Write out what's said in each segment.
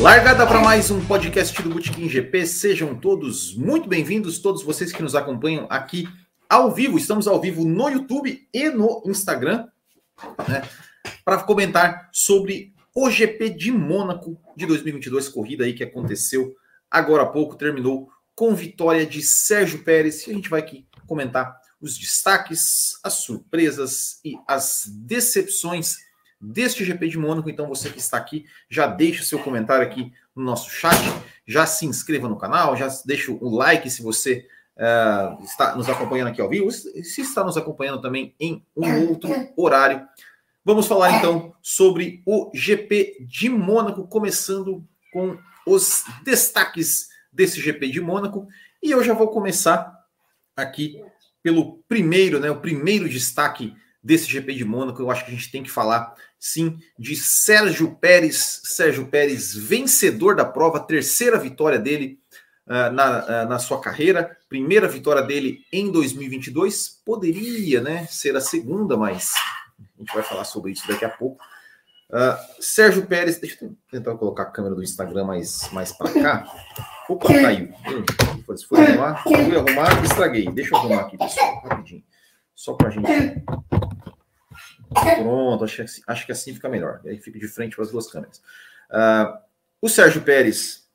Largada para mais um podcast do Botequim GP. Sejam todos muito bem-vindos, todos vocês que nos acompanham aqui ao vivo. Estamos ao vivo no YouTube e no Instagram, né, para comentar sobre o GP de Mônaco de 2022, corrida aí que aconteceu agora há pouco, terminou com vitória de Sérgio Pérez. E a gente vai aqui comentar os destaques, as surpresas e as decepções deste GP de Mônaco. Então, você que está aqui, já deixa o seu comentário aqui no nosso chat, já se inscreva no canal, já deixa o like se você uh, está nos acompanhando aqui ao vivo, se está nos acompanhando também em um outro horário. Vamos falar então sobre o GP de Mônaco, começando com os destaques desse GP de Mônaco. E eu já vou começar aqui pelo primeiro, né, o primeiro destaque desse GP de Mônaco. Eu acho que a gente tem que falar sim de Sérgio Pérez. Sérgio Pérez, vencedor da prova, terceira vitória dele uh, na, uh, na sua carreira, primeira vitória dele em 2022. Poderia né, ser a segunda, mas a gente vai falar sobre isso daqui a pouco. Uh, Sérgio Pérez, deixa eu tentar colocar a câmera do Instagram mais, mais para cá. Opa, caiu. Foi, foi arrumar, fui arrumar, estraguei. Deixa eu arrumar aqui, pessoal, rapidinho. Só para a gente Pronto, acho que, assim, acho que assim fica melhor. Aí fica de frente para as duas câmeras. Uh, o Sérgio Pérez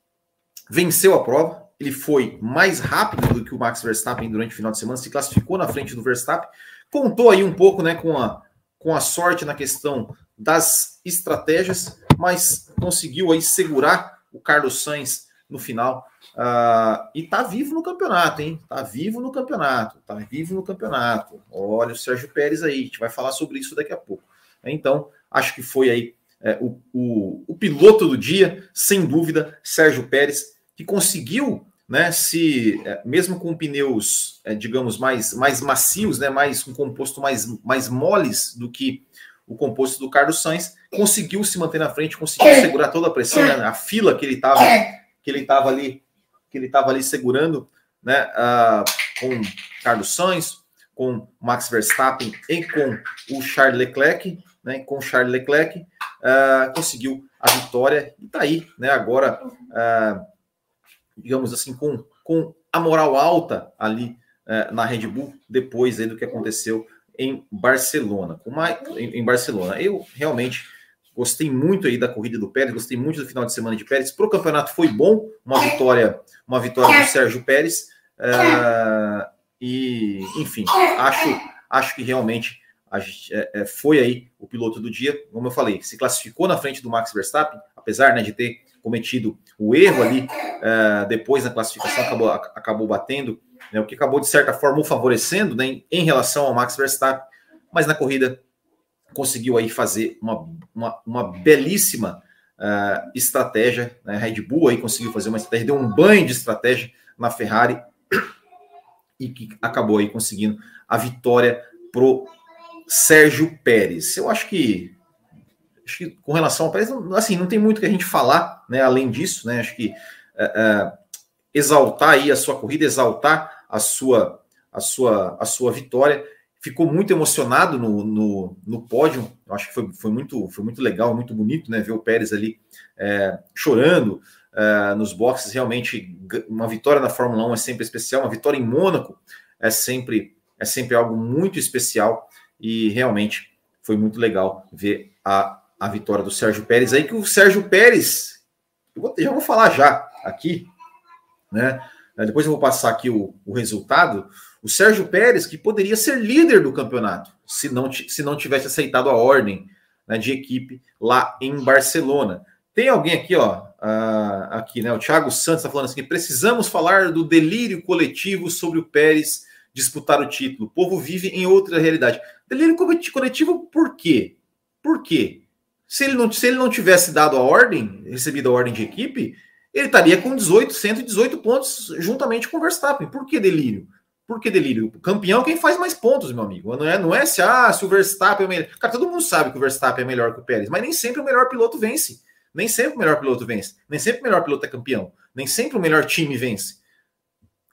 venceu a prova. Ele foi mais rápido do que o Max Verstappen durante o final de semana, se classificou na frente do Verstappen. Contou aí um pouco né, com, a, com a sorte na questão das estratégias, mas conseguiu aí segurar o Carlos Sainz no final. Uh, e tá vivo no campeonato, hein? Tá vivo no campeonato, tá vivo no campeonato. Olha o Sérgio Pérez aí, a gente vai falar sobre isso daqui a pouco. Então, acho que foi aí é, o, o, o, piloto do dia, sem dúvida, Sérgio Pérez, que conseguiu, né, se, é, mesmo com pneus, é, digamos, mais, mais macios, né, mais um composto mais, mais moles do que o composto do Carlos Sainz, conseguiu se manter na frente, conseguiu segurar toda a pressão, né, a fila que ele estava que ele estava ali que ele estava ali segurando, né, uh, com Carlos Sainz, com Max Verstappen e com o Charles Leclerc, né, com Charles Leclerc, uh, conseguiu a vitória e está aí, né, agora, uh, digamos assim, com, com a moral alta ali na Red Bull, depois aí do que aconteceu em Barcelona. Com em, em Barcelona, eu realmente Gostei muito aí da corrida do Pérez, gostei muito do final de semana de Pérez. Para o campeonato foi bom, uma vitória, uma vitória do Sérgio Pérez. Uh, e, enfim, acho, acho que realmente a é, é, foi aí o piloto do dia. Como eu falei, se classificou na frente do Max Verstappen, apesar né, de ter cometido o erro ali uh, depois na classificação, acabou, acabou batendo, né, o que acabou de certa forma o favorecendo né, em relação ao Max Verstappen, mas na corrida conseguiu aí fazer uma, uma, uma belíssima uh, estratégia, né? Red Bull aí conseguiu fazer uma estratégia, deu um banho de estratégia na Ferrari e que acabou aí conseguindo a vitória pro Sérgio Pérez. Eu acho que, acho que com relação ao Pérez, assim, não tem muito que a gente falar, né? Além disso, né? Acho que uh, uh, exaltar aí a sua corrida, exaltar a sua a sua a sua vitória ficou muito emocionado no, no, no pódio. Eu acho que foi, foi, muito, foi muito legal, muito bonito, né? Ver o Pérez ali é, chorando é, nos boxes. Realmente, uma vitória na Fórmula 1 é sempre especial, uma vitória em Mônaco é sempre, é sempre algo muito especial e realmente foi muito legal ver a, a vitória do Sérgio Pérez aí, que o Sérgio Pérez, eu vou, já vou falar já aqui, né? Depois eu vou passar aqui o, o resultado. O Sérgio Pérez, que poderia ser líder do campeonato, se não, se não tivesse aceitado a ordem né, de equipe lá em Barcelona. Tem alguém aqui, ó, uh, aqui, né? O Thiago Santos está falando assim: precisamos falar do delírio coletivo sobre o Pérez disputar o título. O povo vive em outra realidade. Delírio coletivo por quê? Por quê? Se ele não, se ele não tivesse dado a ordem, recebido a ordem de equipe, ele estaria com 18, 118 pontos juntamente com o Verstappen. Por que delírio? Por que delírio? O campeão é quem faz mais pontos, meu amigo. Não é, não é se, ah, se o Verstappen é melhor. Cara, todo mundo sabe que o Verstappen é melhor que o Pérez, mas nem sempre o melhor piloto vence. Nem sempre o melhor piloto vence. Nem sempre o melhor piloto é campeão. Nem sempre o melhor time vence.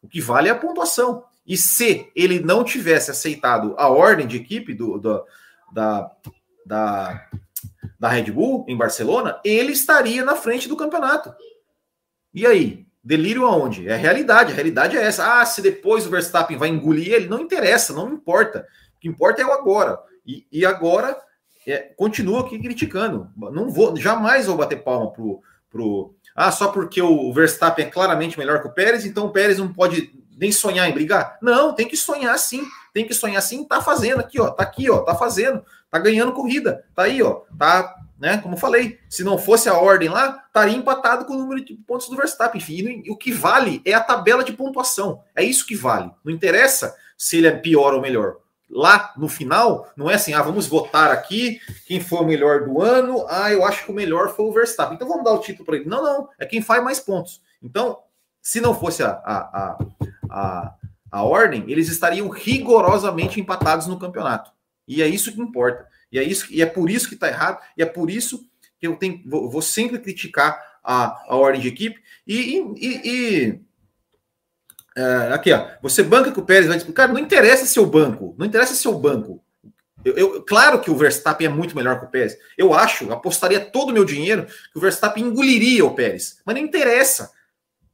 O que vale é a pontuação. E se ele não tivesse aceitado a ordem de equipe do, do da, da, da Red Bull em Barcelona, ele estaria na frente do campeonato. E aí? Delírio aonde? É a realidade. A realidade é essa. Ah, se depois o Verstappen vai engolir ele, não interessa, não importa. O que importa é o agora. E, e agora é, continuo aqui criticando. Não vou, jamais vou bater palma pro, pro. Ah, só porque o Verstappen é claramente melhor que o Pérez, então o Pérez não pode nem sonhar em brigar. Não, tem que sonhar sim. Tem que sonhar sim. Tá fazendo aqui, ó. Tá aqui, ó. Tá fazendo. Tá ganhando corrida. Tá aí, ó. Tá, né? Como falei, se não fosse a ordem lá, estaria empatado com o número de pontos do Verstappen. Enfim, o que vale é a tabela de pontuação. É isso que vale. Não interessa se ele é pior ou melhor lá no final, não é assim, ah, vamos votar aqui quem foi o melhor do ano. Ah, eu acho que o melhor foi o Verstappen. Então vamos dar o título para ele. Não, não, é quem faz mais pontos. Então, se não fosse a, a, a, a, a ordem, eles estariam rigorosamente empatados no campeonato. E é isso que importa. E é isso e é por isso que está errado. E é por isso que eu tenho, vou, vou sempre criticar a, a ordem de equipe. e, e, e Uh, aqui, ó. Você banca que o Pérez vai disputar. Cara, não interessa seu banco. Não interessa seu banco. Eu, eu, claro que o Verstappen é muito melhor que o Pérez. Eu acho, apostaria todo o meu dinheiro que o Verstappen engoliria o Pérez. Mas não interessa.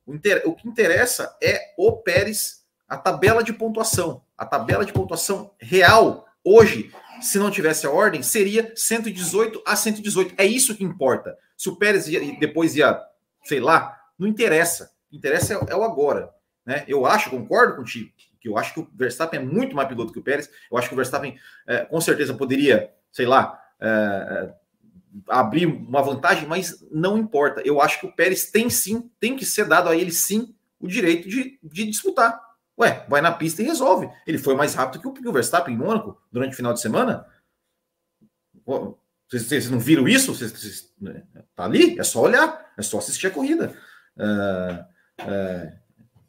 O, inter, o que interessa é o Pérez, a tabela de pontuação. A tabela de pontuação real, hoje, se não tivesse a ordem, seria 118 a 118. É isso que importa. Se o Pérez ia, depois ia, sei lá, não interessa. Interessa é, é o agora. Né? Eu acho, concordo contigo, que eu acho que o Verstappen é muito mais piloto que o Pérez. Eu acho que o Verstappen, é, com certeza, poderia, sei lá, é, é, abrir uma vantagem, mas não importa. Eu acho que o Pérez tem sim, tem que ser dado a ele sim o direito de, de disputar. Ué, vai na pista e resolve. Ele foi mais rápido que o, Verstappen em Mônaco durante o final de semana. Vocês, vocês não viram isso? Vocês, vocês, né? tá ali, é só olhar, é só assistir a corrida. Uh, uh,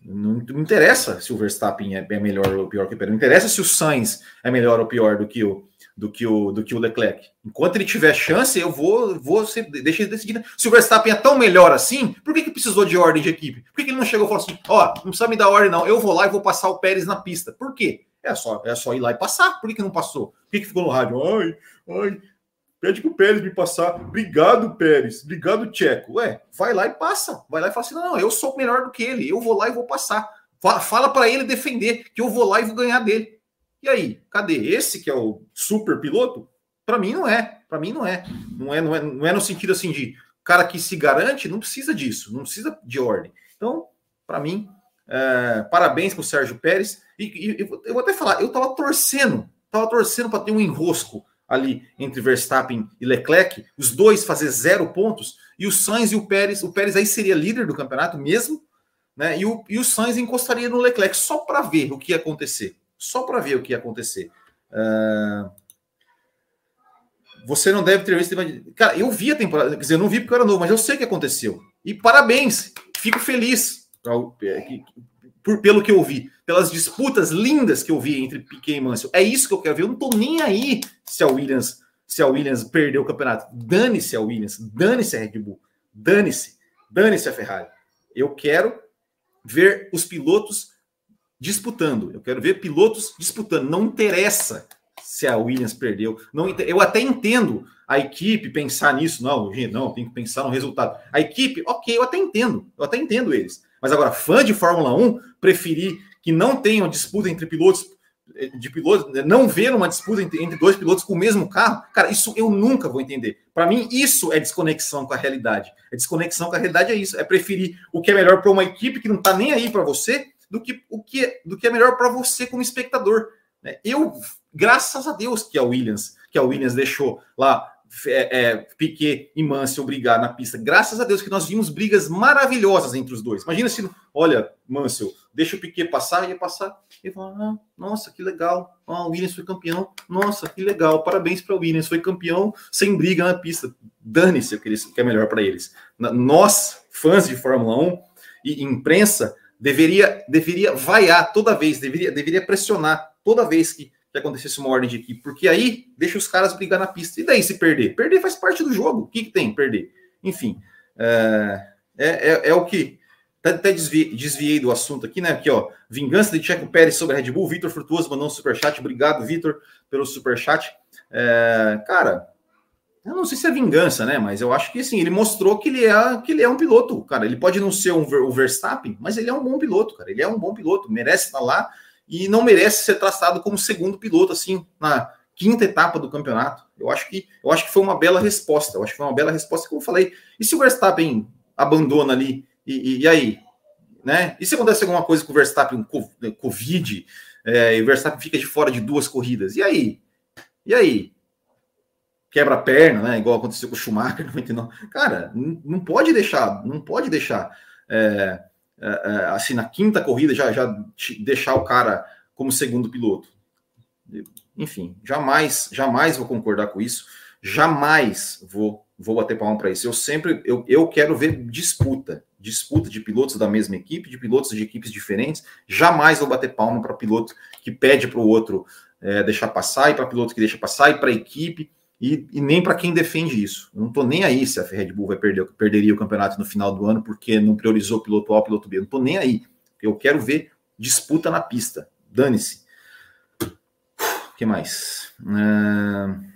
não, não, interessa se o Verstappen é, é melhor ou pior que o Pérez. Não interessa se o Sainz é melhor ou pior do que o, do que o, do que o Leclerc. Enquanto ele tiver chance, eu vou, vou ser, deixa ele decidir. Se o Verstappen é tão melhor assim, por que, que precisou de ordem de equipe? Por que, que ele não chegou e falou assim: ó, oh, não precisa me dar ordem, não. Eu vou lá e vou passar o Pérez na pista. Por quê? É só, é só ir lá e passar. Por que, que não passou? Por que, que ficou no rádio? Ai, ai, Pede pro Pérez me passar. Obrigado, Pérez. Obrigado, Tcheco. Ué, vai lá e passa. Vai lá e fala assim: não, eu sou melhor do que ele. Eu vou lá e vou passar. Fala, fala para ele defender, que eu vou lá e vou ganhar dele. E aí, cadê? Esse que é o super piloto? Para mim não é. Para mim não é. Não é, não é. não é no sentido assim de cara que se garante, não precisa disso, não precisa de ordem. Então, para mim, é, parabéns para o Sérgio Pérez. E, e, eu vou até falar, eu estava torcendo, estava torcendo para ter um enrosco ali entre Verstappen e Leclerc, os dois fazer zero pontos, e o Sainz e o Pérez, o Pérez aí seria líder do campeonato mesmo, né? E o, e o Sainz encostaria no Leclerc só para ver o que ia acontecer. Só para ver o que ia acontecer. Uh... Você não deve ter visto. Cara, eu vi a temporada, quer dizer, eu não vi porque eu era novo, mas eu sei o que aconteceu. E parabéns, fico feliz por, pelo que eu vi, pelas disputas lindas que eu vi entre Piquet e Mansell. É isso que eu quero ver. Eu não tô nem aí se a Williams, se a Williams perdeu o campeonato. Dane-se a Williams, dane-se a Red Bull, dane-se, dane-se a Ferrari. Eu quero ver os pilotos disputando. Eu quero ver pilotos disputando. Não interessa se a Williams perdeu. Não, eu até entendo a equipe pensar nisso. Não, não, tem que pensar no resultado. A equipe, ok, eu até entendo. Eu até entendo eles. Mas agora, fã de Fórmula 1, preferir que não tenha uma disputa entre pilotos, eh, de pilotos, né, não ver uma disputa entre, entre dois pilotos com o mesmo carro, cara, isso eu nunca vou entender. Para mim, isso é desconexão com a realidade. É desconexão com a realidade é isso, é preferir o que é melhor para uma equipe que não está nem aí para você, do que o que é, do que é melhor para você como espectador. Né? Eu, graças a Deus que a Williams, que a Williams deixou lá é, é, Piquet e Mansell brigar na pista. Graças a Deus que nós vimos brigas maravilhosas entre os dois. Imagina se, olha, Mansell, deixa o Piquet passar, ia passar. E fala, ah, nossa, que legal. Ah, o Williams foi campeão. Nossa, que legal. Parabéns para o Williams, foi campeão sem briga na pista. Dane-se o que, eles, que é melhor para eles. Nós, fãs de Fórmula 1 e imprensa, deveria, deveria vaiar toda vez, deveria, deveria pressionar toda vez que que acontecesse uma ordem de equipe, porque aí deixa os caras brigar na pista. E daí se perder? Perder faz parte do jogo. O que, que tem perder? Enfim, é, é, é, é o que. Até, até desviei, desviei, do assunto aqui, né? Aqui, ó. Vingança de Checo Pérez sobre a Red Bull. Vitor Frutuoso mandou um superchat. Obrigado, Vitor, pelo superchat. É, cara, eu não sei se é vingança, né? Mas eu acho que assim, ele mostrou que ele é, que ele é um piloto, cara. Ele pode não ser um, o Verstappen, mas ele é um bom piloto, cara. Ele é um bom piloto, merece estar lá e não merece ser traçado como segundo piloto, assim, na quinta etapa do campeonato. Eu acho que eu acho que foi uma bela resposta. Eu acho que foi uma bela resposta, como eu falei. E se o Verstappen abandona ali, e, e, e aí? Né? E se acontece alguma coisa com o Verstappen, Covid, é, e o Verstappen fica de fora de duas corridas? E aí? E aí? Quebra a perna, né? Igual aconteceu com o Schumacher no 29. Cara, não, pode deixar, não pode deixar é, é, é, assim na quinta corrida já, já deixar o cara como segundo piloto. Enfim, jamais, jamais vou concordar com isso. Jamais vou vou bater palma para isso. Eu sempre eu, eu quero ver disputa, disputa de pilotos da mesma equipe, de pilotos de equipes diferentes. Jamais vou bater palma para piloto que pede para o outro é, deixar passar e para piloto que deixa passar e para equipe e, e nem para quem defende isso. Eu não estou nem aí se a Red Bull vai perder, perderia o campeonato no final do ano porque não priorizou o piloto A, o piloto B. Eu não estou nem aí. Eu quero ver disputa na pista. Dane-se. O que mais? Uh...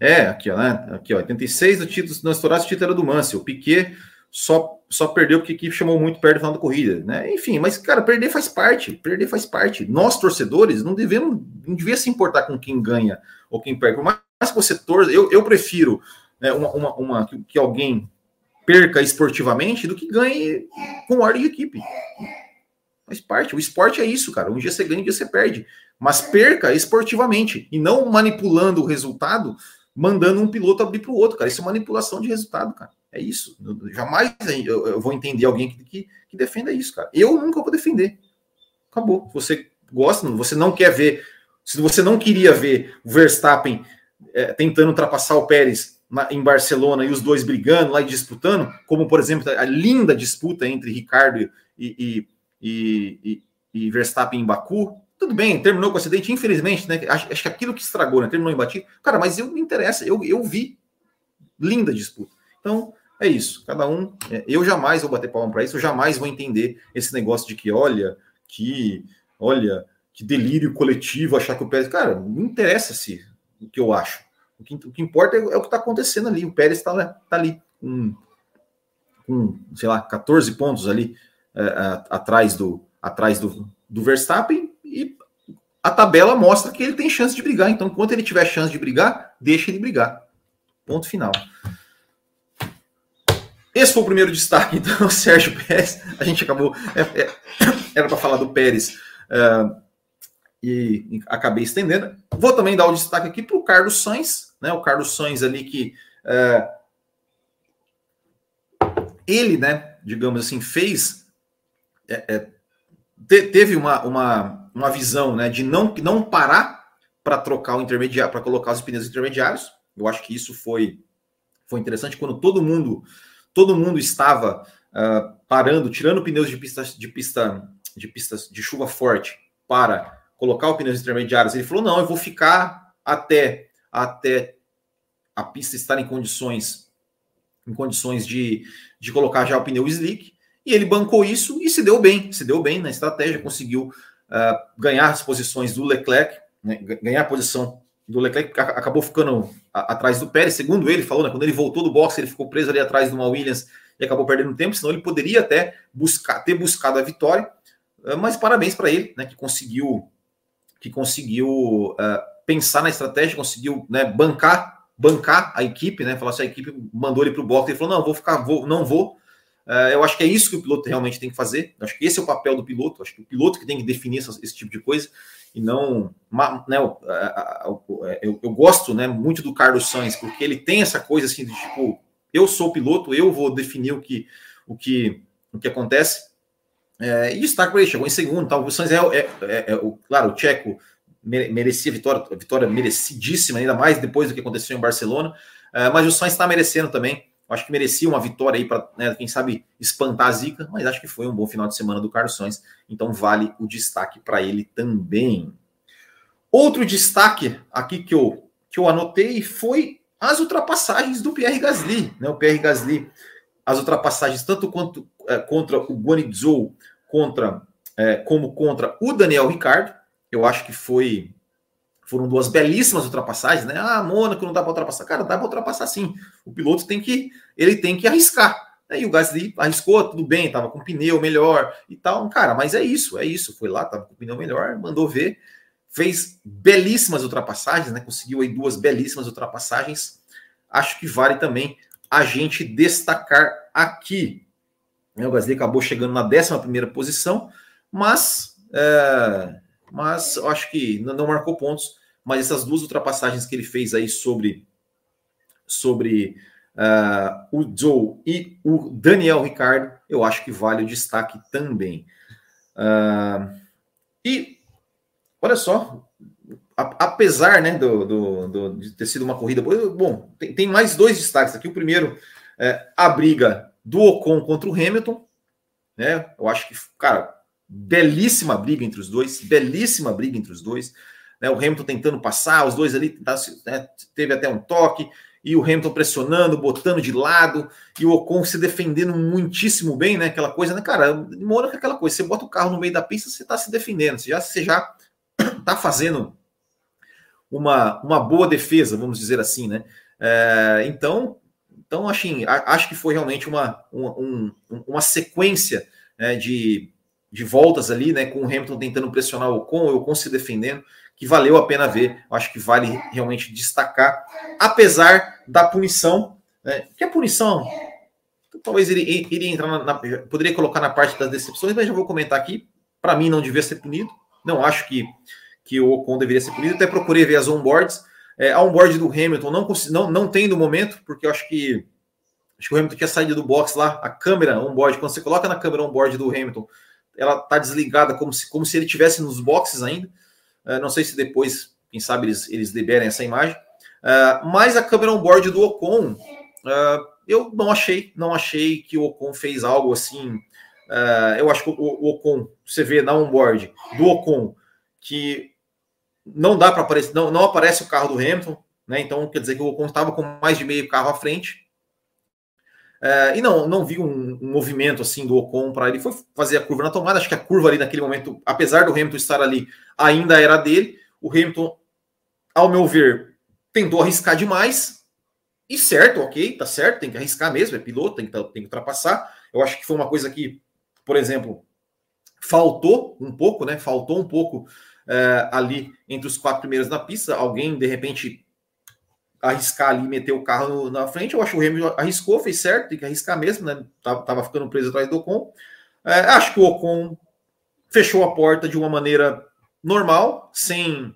É, aqui, ó, né? Aqui, ó, 86 do título, não estourasse o título era do Mansell. O Piquet só, só perdeu porque a equipe chamou muito perto do final da corrida, né? Enfim, mas, cara, perder faz parte. Perder faz parte. Nós, torcedores, não devemos, não devia se importar com quem ganha ou quem perde. Por mais que você torça, eu, eu prefiro né, uma, uma, uma que, que alguém perca esportivamente do que ganhe com ordem de equipe. Faz parte. O esporte é isso, cara. Um dia você ganha, um dia você perde. Mas perca esportivamente e não manipulando o resultado, mandando um piloto abrir para o outro, cara. Isso é manipulação de resultado, cara. É isso. Eu, jamais eu, eu, vou entender alguém que, que, que, defenda isso, cara. Eu nunca vou defender. Acabou. Você gosta, você não quer ver. Se você não queria ver o Verstappen é, tentando ultrapassar o Pérez na, em Barcelona e os dois brigando lá e disputando, como por exemplo a linda disputa entre Ricardo e, e e, e, Verstappen em Baku, tudo bem, terminou com o acidente, infelizmente, né? Acho, acho, que aquilo que estragou, né? Terminou em batido. Cara, mas eu me interessa, eu, eu vi. Linda disputa. Então, é isso. Cada um. É, eu jamais vou bater palma para isso, eu jamais vou entender esse negócio de que, olha, que, olha, que delírio coletivo achar que o Pérez. Cara, não interessa se o que eu acho. O que, o que importa é, é o que está acontecendo ali. O Pérez está tá ali com, com, sei lá, 14 pontos ali é, é, atrás, do, atrás do, do Verstappen e a tabela mostra que ele tem chance de brigar. Então, enquanto ele tiver chance de brigar, deixa ele brigar. Ponto final. Esse foi o primeiro destaque, então, Sérgio Pérez. A gente acabou. É, é, era para falar do Pérez é, e, acabei estendendo. Vou também dar o destaque aqui para o Carlos Sainz, né? O Carlos Sainz ali que. É, ele, né, digamos assim, fez é, é, te, teve uma, uma, uma visão né, de não, não parar para trocar o intermediário, para colocar os pneus intermediários. Eu acho que isso foi, foi interessante quando todo mundo todo mundo estava uh, parando, tirando pneus de pista de pista de pistas de chuva forte para colocar os pneus intermediários. Ele falou: não, eu vou ficar até até a pista estar em condições em condições de, de colocar já o pneu slick. E ele bancou isso e se deu bem, se deu bem na estratégia, conseguiu uh, ganhar as posições do Leclerc, né, ganhar a posição do Leclerc, que acabou ficando a, atrás do Pérez, segundo ele falou, né, quando ele voltou do boxe, ele ficou preso ali atrás de uma Williams e acabou perdendo tempo, senão ele poderia até buscar, ter buscado a vitória, uh, mas parabéns para ele, né, que conseguiu que conseguiu uh, pensar na estratégia, conseguiu né, bancar bancar a equipe, né? Falar assim, a equipe mandou ele para o boxe, ele falou: não, vou ficar, vou, não vou, Uh, eu acho que é isso que o piloto realmente tem que fazer. Eu acho que esse é o papel do piloto. Eu acho que o piloto que tem que definir essa, esse tipo de coisa e não. Né, eu, eu, eu, gosto né, muito do Carlos Sainz, porque ele tem essa coisa assim de tipo, eu sou o piloto, eu vou definir o que, o que, o que acontece. É, e destaque para ele, chegou em segundo. Tal. O Sainz é, é, é, é o, claro, o Tcheco merecia vitória, vitória merecidíssima, ainda mais depois do que aconteceu em Barcelona. Uh, mas o Sainz está merecendo também acho que merecia uma vitória aí para, né, quem sabe, espantar a zica, mas acho que foi um bom final de semana do Carlos Sainz, então vale o destaque para ele também. Outro destaque aqui que eu, que eu anotei foi as ultrapassagens do Pierre Gasly. Né? O Pierre Gasly, as ultrapassagens tanto quanto, é, contra o Guanizou, contra, é, como contra o Daniel Ricardo, eu acho que foi, foram duas belíssimas ultrapassagens, né? Ah, Mônaco não dá para ultrapassar. Cara, dá para ultrapassar sim. O piloto tem que ele tem que arriscar. Aí o Gasly arriscou, tudo bem, tava com pneu melhor e tal. Cara, mas é isso, é isso. Foi lá, tava com pneu melhor, mandou ver, fez belíssimas ultrapassagens, né? Conseguiu aí duas belíssimas ultrapassagens. Acho que vale também a gente destacar aqui. Né, o Gasly acabou chegando na 11 primeira posição, mas, é, mas eu acho que não marcou pontos. Mas essas duas ultrapassagens que ele fez aí sobre, sobre uh, o Joe e o Daniel Ricardo, eu acho que vale o destaque também. Uh, e olha só, a, apesar né, do, do, do, de ter sido uma corrida bom, tem, tem mais dois destaques aqui. O primeiro é a briga do Ocon contra o Hamilton. Né? Eu acho que, cara, belíssima briga entre os dois, belíssima briga entre os dois. Né? O Hamilton tentando passar, os dois ali né, teve até um toque e o Hamilton pressionando, botando de lado, e o Ocon se defendendo muitíssimo bem, né? Aquela coisa, né, cara? Mônaco é aquela coisa, você bota o carro no meio da pista, você está se defendendo, você já, você já tá fazendo uma, uma boa defesa, vamos dizer assim, né? É, então, então assim, acho que foi realmente uma, uma, um, uma sequência né, de, de voltas ali, né? Com o Hamilton tentando pressionar o Ocon, o Ocon se defendendo que valeu a pena ver. Acho que vale realmente destacar, apesar da punição, né? que punição talvez ele iria entrar na, na, poderia colocar na parte das decepções, mas já vou comentar aqui. Para mim, não devia ser punido. Não acho que, que o Ocon deveria ser punido. Até procurei ver as onboards. É, a onboard do Hamilton não, não, não tem no momento, porque eu acho que acho que o Hamilton tinha saído do box lá. A câmera onboard, quando você coloca na câmera onboard do Hamilton, ela está desligada como se, como se ele tivesse nos boxes ainda. Uh, não sei se depois, quem sabe, eles, eles liberem essa imagem. Uh, mas a câmera on-board do Ocon, eu não achei, não achei que o Ocon fez algo assim. eu acho que o, o Ocon, você vê na on-board do Ocon, que não dá para aparecer, não, não aparece o carro do Hamilton, né? Então quer dizer que o Ocon estava com mais de meio carro à frente. e não, não vi um, um movimento assim do Ocon para ele foi fazer a curva na tomada. Acho que a curva ali naquele momento, apesar do Hamilton estar ali, ainda era dele. O Hamilton, ao meu ver, tentou arriscar demais. E certo, ok, tá certo, tem que arriscar mesmo, é piloto, tem que, tem que ultrapassar. Eu acho que foi uma coisa que, por exemplo, faltou um pouco, né? Faltou um pouco é, ali entre os quatro primeiros na pista. Alguém, de repente, arriscar ali, meter o carro na frente. Eu acho que o Hamilton arriscou, fez certo, tem que arriscar mesmo, né? Tava, tava ficando preso atrás do Ocon. É, acho que o Ocon fechou a porta de uma maneira normal, sem,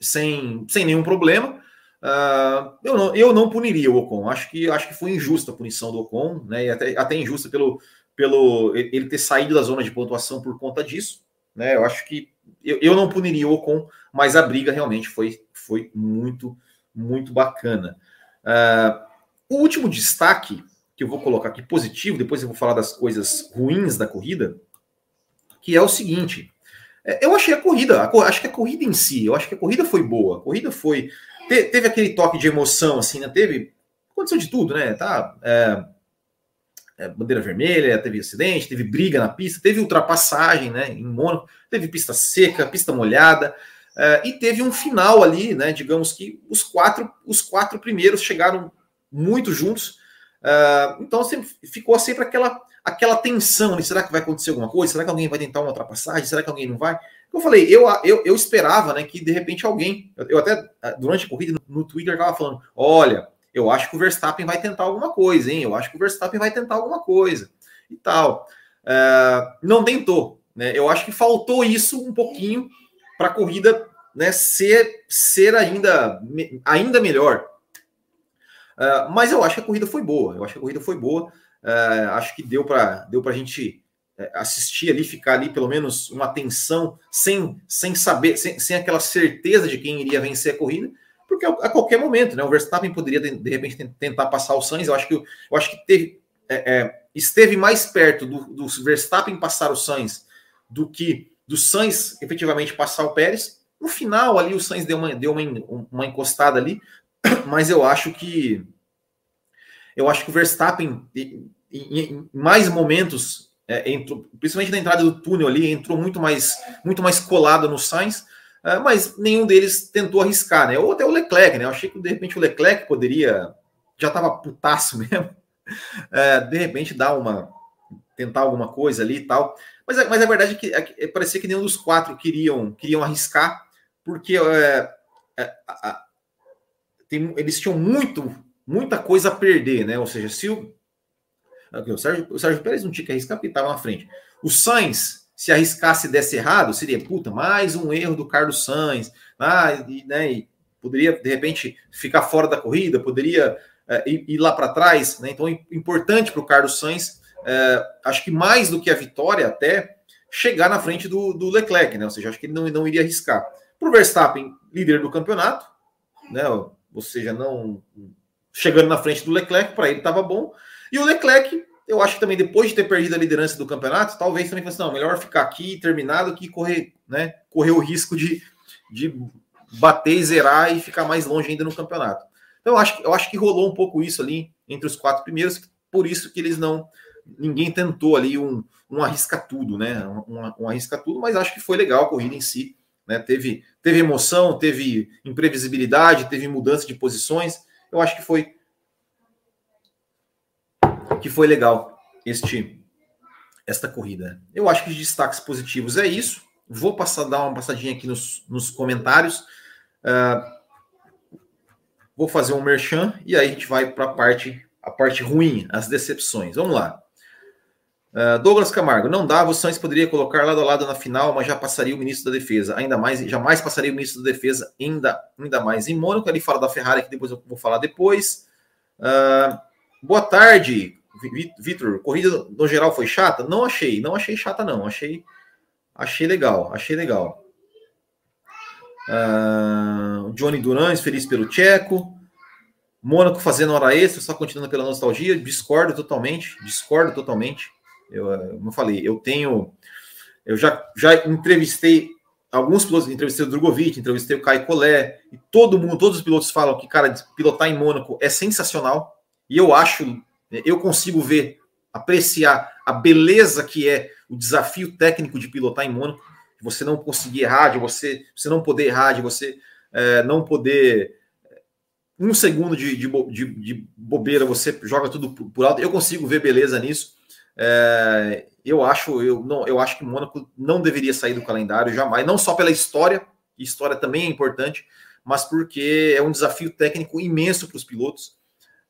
sem, sem nenhum problema. Uh, eu, não, eu não puniria o Ocon. Acho que, acho que foi injusta a punição do Ocon, né? E até, até injusta pelo, pelo ele ter saído da zona de pontuação por conta disso. Né? Eu acho que eu, eu não puniria o Ocon, mas a briga realmente foi, foi muito, muito bacana. Uh, o último destaque que eu vou colocar aqui positivo, depois eu vou falar das coisas ruins da corrida, que é o seguinte: é, eu achei a corrida, a, acho que a corrida em si, eu acho que a corrida foi boa. A corrida foi. Te, teve aquele toque de emoção, assim, né? Teve. Aconteceu de tudo, né? Tá, é, é, bandeira vermelha, teve acidente, teve briga na pista, teve ultrapassagem, né? Em Mônaco, teve pista seca, pista molhada. É, e teve um final ali, né? Digamos que os quatro, os quatro primeiros chegaram muito juntos. É, então sempre, ficou sempre aquela aquela tensão, será que vai acontecer alguma coisa? Será que alguém vai tentar uma ultrapassagem? Será que alguém não vai? Eu falei, eu, eu, eu esperava né, que de repente alguém, eu, eu até durante a corrida no, no Twitter estava falando, olha, eu acho que o Verstappen vai tentar alguma coisa, hein? Eu acho que o Verstappen vai tentar alguma coisa e tal. Uh, não tentou, né? Eu acho que faltou isso um pouquinho para a corrida né, ser, ser ainda, ainda melhor. Uh, mas eu acho que a corrida foi boa. Eu acho que a corrida foi boa. Uh, acho que deu para deu a gente assistir ali, ficar ali pelo menos uma tensão, sem, sem saber, sem, sem aquela certeza de quem iria vencer a corrida, porque a, qualquer momento, né? O Verstappen poderia de, repente tentar passar o Sainz. Eu acho que, eu acho que teve, é, é, esteve mais perto do, do Verstappen passar o Sainz do que do Sainz efetivamente passar o Pérez. No final ali o Sainz deu uma, deu uma, uma encostada ali, mas eu acho que eu acho que o Verstappen, em, em mais momentos, é, entrou, principalmente na entrada do túnel ali, entrou muito mais, muito mais colado no Sainz. Uh, mas nenhum deles tentou arriscar, né? Ou até o Leclerc, né? Eu achei que de repente o Leclerc poderia. Já estava putaço mesmo. Uh, de repente dar uma. tentar alguma coisa ali e tal. Mas, mas a verdade é que, é parecia que nenhum dos quatro queriam, queriam arriscar, porque é, é, tem, eles tinham muito, muita coisa a perder, né? Ou seja, se o, o, Sérgio, o Sérgio Pérez não tinha que arriscar porque estava na frente. O Sainz se arriscasse e desse errado, seria, puta, mais um erro do Carlos Sainz, ah, e, né, e poderia, de repente, ficar fora da corrida, poderia é, ir, ir, lá para trás, né? Então, importante para o Carlos Sainz, é, acho que mais do que a vitória, até chegar na frente do, do Leclerc, né? Ou seja, acho que ele não, não iria arriscar. Para o Verstappen, líder do campeonato, né? Ou seja, não chegando na frente do Leclerc, para ele estava bom. E o Leclerc eu acho que também depois de ter perdido a liderança do campeonato, talvez também fosse, não, melhor ficar aqui terminado que correr, né, correr o risco de, de bater e zerar e ficar mais longe ainda no campeonato. Então eu acho, eu acho que rolou um pouco isso ali entre os quatro primeiros, por isso que eles não, ninguém tentou ali um, um arrisca tudo, né, um, um arrisca tudo, mas acho que foi legal a corrida em si, né, teve, teve emoção, teve imprevisibilidade, teve mudança de posições, eu acho que foi que foi legal este esta corrida. Eu acho que de destaques positivos é isso. Vou passar dar uma passadinha aqui nos, nos comentários. Uh, vou fazer um merchan e aí a gente vai para a parte a parte ruim, as decepções. Vamos lá. Uh, Douglas Camargo, não dava, o Sainz poderia colocar lado a lado na final, mas já passaria o ministro da Defesa. Ainda mais, jamais passaria o ministro da Defesa, ainda, ainda mais em Mônaco. Ele fala da Ferrari, que depois eu vou falar depois. Uh, boa tarde, Vitor, corrida no geral foi chata? Não achei, não achei chata, não. Achei, achei legal, achei legal. Uh, Johnny Durans, feliz pelo Tcheco. Mônaco fazendo hora extra, só continuando pela nostalgia. Discordo totalmente, discordo totalmente. Eu, como eu falei, eu tenho. Eu já, já entrevistei alguns pilotos, entrevistei o Drogovic, entrevistei o Kai Collet, e todo mundo, todos os pilotos falam que, cara, pilotar em Mônaco é sensacional. E eu acho eu consigo ver, apreciar a beleza que é o desafio técnico de pilotar em Mônaco, você não conseguir errar, de você, você não poder errar, de você é, não poder. Um segundo de, de, de, de, bobeira, você joga tudo por alto. Eu consigo ver beleza nisso. É, eu acho, eu não, eu acho que Mônaco não deveria sair do calendário jamais, não só pela história, história também é importante, mas porque é um desafio técnico imenso para os pilotos.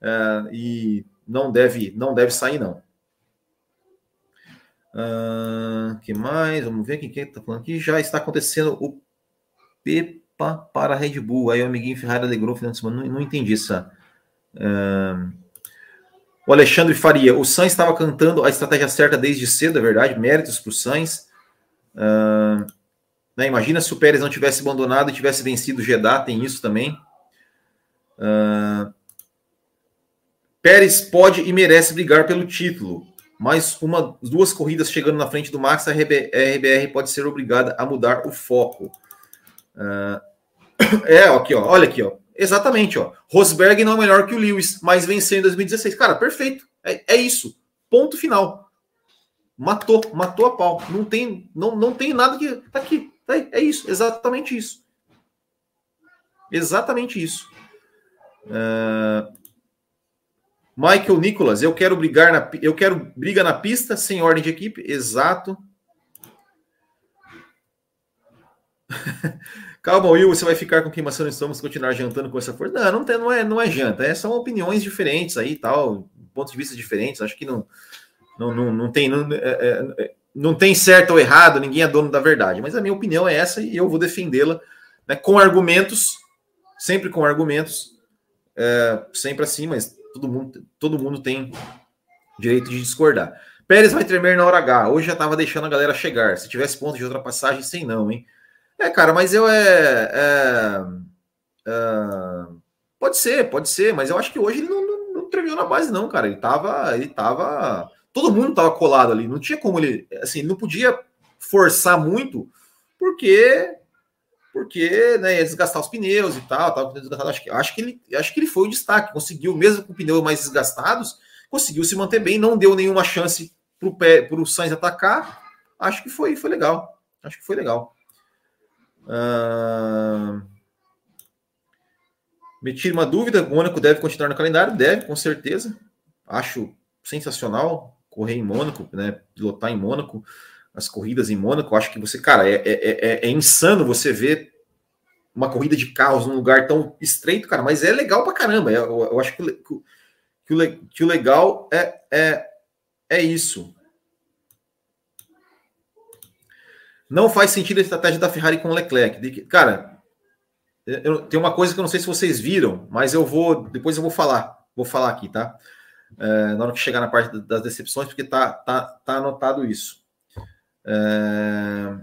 É, e não deve, não deve sair, não. Uh, que mais? Vamos ver quem que está falando aqui. Já está acontecendo o Pepa para a Red Bull. Aí o amiguinho Ferrari alegrou final de semana. Não, não entendi essa. Uh, o Alexandre Faria. O Sainz estava cantando a estratégia certa desde cedo, é verdade. Méritos para o Sainz. Uh, né, imagina se o Pérez não tivesse abandonado e tivesse vencido o Jeddah. Tem isso também. Uh, Pérez pode e merece brigar pelo título, mas uma, duas corridas chegando na frente do Max, a RBR pode ser obrigada a mudar o foco. Uh, é, aqui, ó, olha aqui, ó. Exatamente, ó. Rosberg não é melhor que o Lewis, mas venceu em 2016. Cara, perfeito. É, é isso. Ponto final. Matou, matou a pau. Não tem, não, não tem nada que. Tá aqui. Tá aí, é isso, exatamente isso. Exatamente isso. Uh, Michael Nicolas, eu quero brigar na eu quero briga na pista sem ordem de equipe, exato. Calma, Will, você vai ficar com queimação de estômago se continuar jantando com essa força? Não, não, tem, não, é, não é janta, é, são opiniões diferentes aí, tal, pontos de vista diferentes. Acho que não, não, não, não tem não, é, é, é, não tem certo ou errado, ninguém é dono da verdade. Mas a minha opinião é essa e eu vou defendê-la né, com argumentos, sempre com argumentos, é, sempre assim, mas todo mundo, todo mundo tem direito de discordar. Pérez vai tremer na hora H. Hoje já estava deixando a galera chegar. Se tivesse ponto de ultrapassagem, sem não, hein? É, cara, mas eu é, é, é, Pode ser, pode ser, mas eu acho que hoje ele não, não, não tremeu na base, não, cara. Ele tava. Ele tava. Todo mundo tava colado ali. Não tinha como ele. Assim, não podia forçar muito, porque porque né, ia desgastar os pneus e tal. Tava acho, que, acho, que ele, acho que ele foi o destaque, conseguiu, mesmo com pneus mais desgastados, conseguiu se manter bem, não deu nenhuma chance para o Sainz atacar. Acho que foi, foi legal. Acho que foi legal. Uh... Me tira uma dúvida: Mônaco deve continuar no calendário? Deve, com certeza. Acho sensacional correr em Mônaco, né? Pilotar em Mônaco, as corridas em Mônaco. Acho que você, cara, é, é, é, é insano você ver uma corrida de carros num lugar tão estreito, cara, mas é legal pra caramba. Eu, eu, eu acho que, que, o, que o legal é, é, é isso. Não faz sentido a estratégia da Ferrari com o Leclerc. Cara, eu, tem uma coisa que eu não sei se vocês viram, mas eu vou. Depois eu vou falar. Vou falar aqui, tá? É, na hora que chegar na parte das decepções, porque tá, tá, tá anotado isso. É,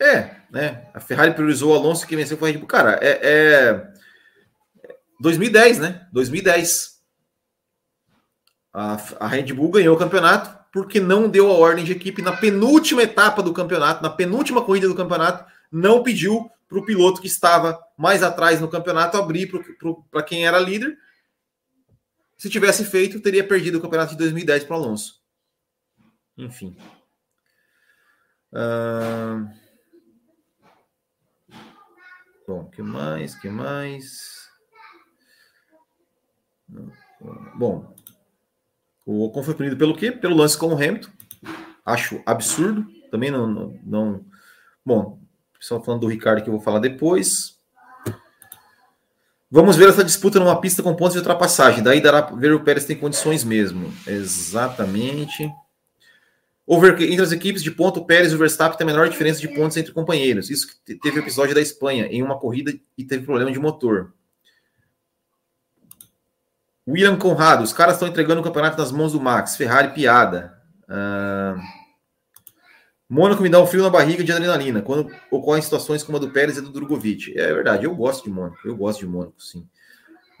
é né? A Ferrari priorizou o Alonso que venceu foi a Red Bull. Cara, é, é 2010, né? 2010. A, a Red Bull ganhou o campeonato porque não deu a ordem de equipe na penúltima etapa do campeonato, na penúltima corrida do campeonato, não pediu para o piloto que estava mais atrás no campeonato abrir para quem era líder. Se tivesse feito, teria perdido o campeonato de 2010 para Alonso. Enfim. Uh... Bom, que mais? Que mais? Bom, o Ocon foi punido pelo quê? Pelo lance com o Hamilton. Acho absurdo. Também não. não, não... Bom, só falando do Ricardo que eu vou falar depois. Vamos ver essa disputa numa pista com pontos de ultrapassagem. Daí dará ver o Pérez tem condições mesmo. Exatamente. Over, entre as equipes de ponto, o Pérez e o Verstappen têm a menor diferença de pontos entre companheiros. Isso teve o episódio da Espanha, em uma corrida e teve problema de motor. William Conrado, os caras estão entregando o campeonato nas mãos do Max. Ferrari, piada. Uh... Mônaco me dá um frio na barriga de adrenalina quando ocorrem situações como a do Pérez e do Drogovic. É verdade, eu gosto de Mônaco. Eu gosto de Mônaco, sim.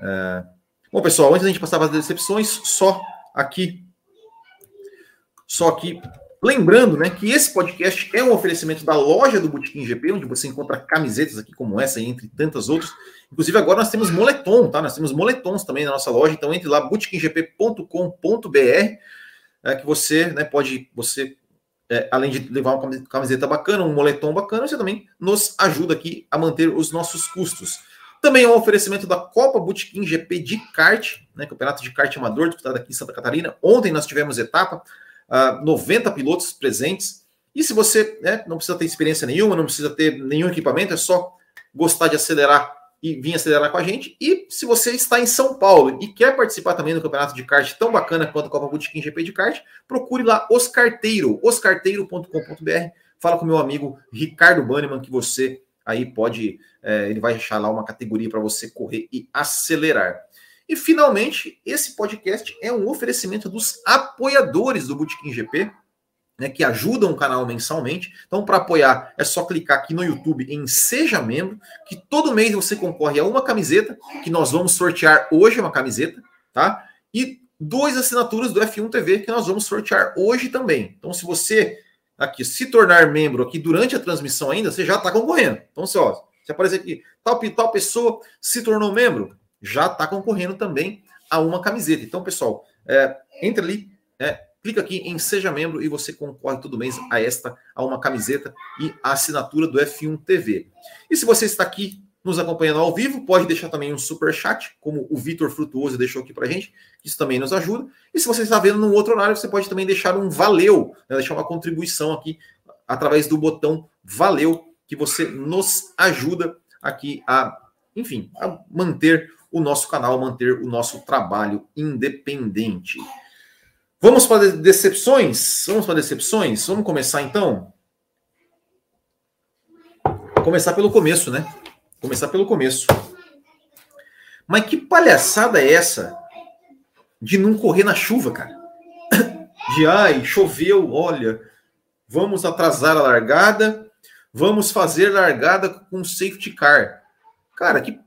Uh... Bom, pessoal, antes da gente passar para as decepções, só aqui. Só que Lembrando né, que esse podcast é um oferecimento da loja do Botequim GP, onde você encontra camisetas aqui como essa, entre tantas outras. Inclusive, agora nós temos moletom, tá? Nós temos moletons também na nossa loja, então entre lá, botequimgp.com.br, é, que você né, pode, você, é, além de levar uma camiseta bacana, um moletom bacana, você também nos ajuda aqui a manter os nossos custos. Também é um oferecimento da Copa Botequim GP de kart, né, campeonato de kart amador, disputado aqui em Santa Catarina. Ontem nós tivemos etapa, uh, 90 pilotos presentes. E se você né, não precisa ter experiência nenhuma, não precisa ter nenhum equipamento, é só gostar de acelerar e vir acelerar com a gente. E se você está em São Paulo e quer participar também do campeonato de kart tão bacana quanto a Copa Botequim GP de kart, procure lá Oscarteiro, oscarteiro.com.br. Fala com meu amigo Ricardo Banneman que você aí pode, é, ele vai achar lá uma categoria para você correr e acelerar. E finalmente, esse podcast é um oferecimento dos apoiadores do Botequim GP, né, que ajudam o canal mensalmente. Então, para apoiar, é só clicar aqui no YouTube em Seja Membro, que todo mês você concorre a uma camiseta, que nós vamos sortear hoje uma camiseta, tá? E duas assinaturas do F1 TV, que nós vamos sortear hoje também. Então, se você aqui se tornar membro aqui durante a transmissão ainda, você já está concorrendo. Então, se, ó, se aparecer aqui, tal, tal pessoa se tornou membro, já está concorrendo também a uma camiseta. Então, pessoal, é, entre ali, é, clica aqui em Seja Membro e você concorre todo mês a esta, a uma camiseta e a assinatura do F1 TV. E se você está aqui nos acompanhando ao vivo, pode deixar também um super chat, como o Vitor Frutuoso deixou aqui para gente, isso também nos ajuda. E se você está vendo num outro horário, você pode também deixar um valeu, né, deixar uma contribuição aqui através do botão valeu, que você nos ajuda aqui a, enfim, a manter o nosso canal, manter o nosso trabalho independente. Vamos para decepções? Vamos para decepções? Vamos começar então? Começar pelo começo, né? Começar pelo começo. Mas que palhaçada é essa de não correr na chuva, cara? De ai, choveu, olha, vamos atrasar a largada, vamos fazer largada com safety car. Cara, que